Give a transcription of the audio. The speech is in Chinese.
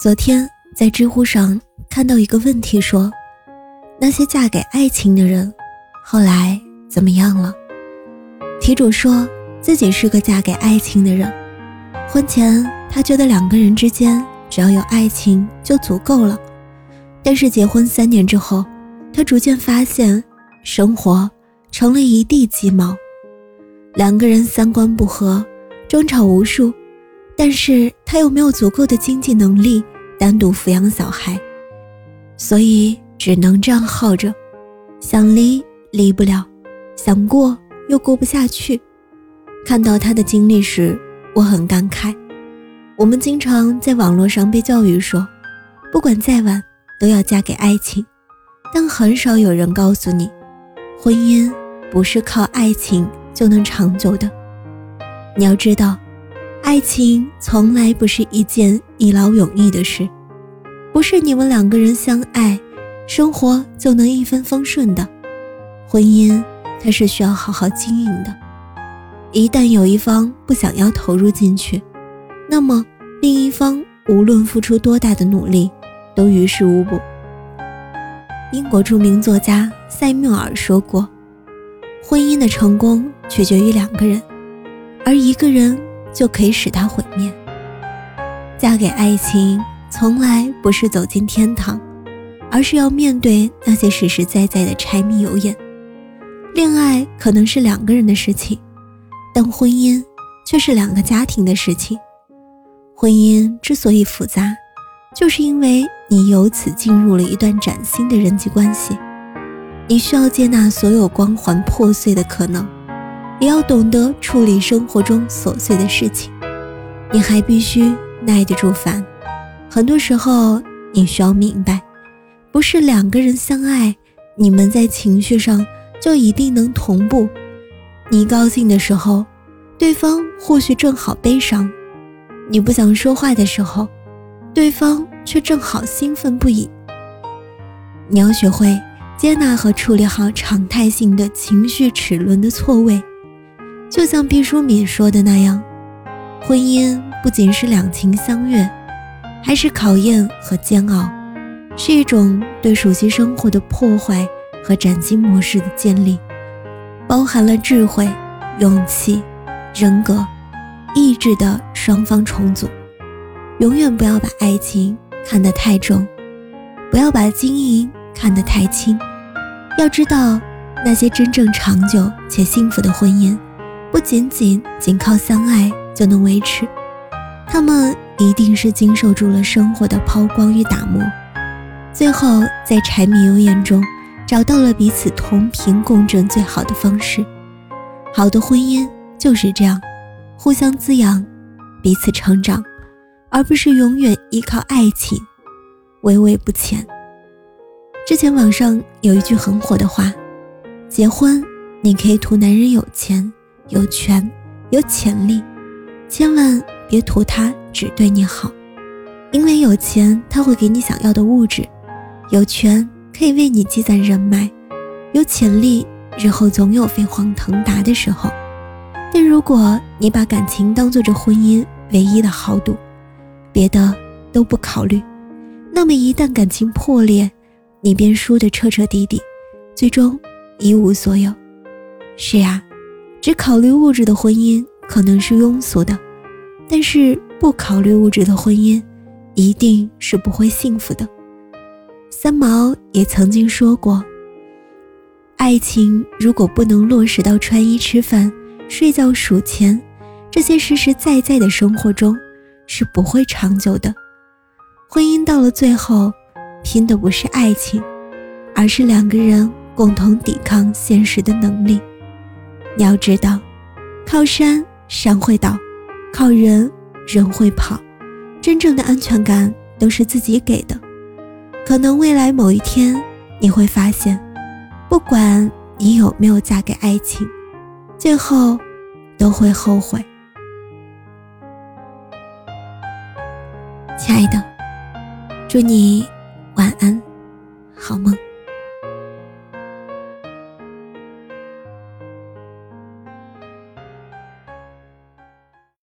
昨天在知乎上看到一个问题，说那些嫁给爱情的人，后来怎么样了？题主说自己是个嫁给爱情的人，婚前他觉得两个人之间只要有爱情就足够了，但是结婚三年之后，他逐渐发现生活成了一地鸡毛，两个人三观不合，争吵无数。但是他又没有足够的经济能力单独抚养小孩，所以只能这样耗着，想离离不了，想过又过不下去。看到他的经历时，我很感慨。我们经常在网络上被教育说，不管再晚都要嫁给爱情，但很少有人告诉你，婚姻不是靠爱情就能长久的。你要知道。爱情从来不是一件一劳永逸的事，不是你们两个人相爱，生活就能一帆风顺的。婚姻它是需要好好经营的，一旦有一方不想要投入进去，那么另一方无论付出多大的努力，都于事无补。英国著名作家塞缪尔说过：“婚姻的成功取决于两个人，而一个人。”就可以使他毁灭。嫁给爱情从来不是走进天堂，而是要面对那些实实在在的柴米油盐。恋爱可能是两个人的事情，但婚姻却是两个家庭的事情。婚姻之所以复杂，就是因为你由此进入了一段崭新的人际关系。你需要接纳所有光环破碎的可能。也要懂得处理生活中琐碎的事情，你还必须耐得住烦。很多时候，你需要明白，不是两个人相爱，你们在情绪上就一定能同步。你高兴的时候，对方或许正好悲伤；你不想说话的时候，对方却正好兴奋不已。你要学会接纳和处理好常态性的情绪齿轮的错位。就像毕淑敏说的那样，婚姻不仅是两情相悦，还是考验和煎熬，是一种对熟悉生活的破坏和崭新模式的建立，包含了智慧、勇气、人格、意志的双方重组。永远不要把爱情看得太重，不要把经营看得太轻。要知道，那些真正长久且幸福的婚姻。不仅仅仅靠相爱就能维持，他们一定是经受住了生活的抛光与打磨，最后在柴米油盐中找到了彼此同频共振最好的方式。好的婚姻就是这样，互相滋养，彼此成长，而不是永远依靠爱情，巍巍不前。之前网上有一句很火的话：结婚你可以图男人有钱。有权有潜力，千万别图他只对你好，因为有钱他会给你想要的物质，有权可以为你积攒人脉，有潜力日后总有飞黄腾达的时候。但如果你把感情当做这婚姻唯一的豪赌，别的都不考虑，那么一旦感情破裂，你便输得彻彻底底，最终一无所有。是呀。只考虑物质的婚姻可能是庸俗的，但是不考虑物质的婚姻，一定是不会幸福的。三毛也曾经说过：“爱情如果不能落实到穿衣、吃饭、睡觉、数钱这些实实在在的生活中，是不会长久的。婚姻到了最后，拼的不是爱情，而是两个人共同抵抗现实的能力。”你要知道，靠山山会倒，靠人人会跑，真正的安全感都是自己给的。可能未来某一天，你会发现，不管你有没有嫁给爱情，最后都会后悔。亲爱的，祝你晚安，好梦。